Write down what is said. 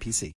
SIPC.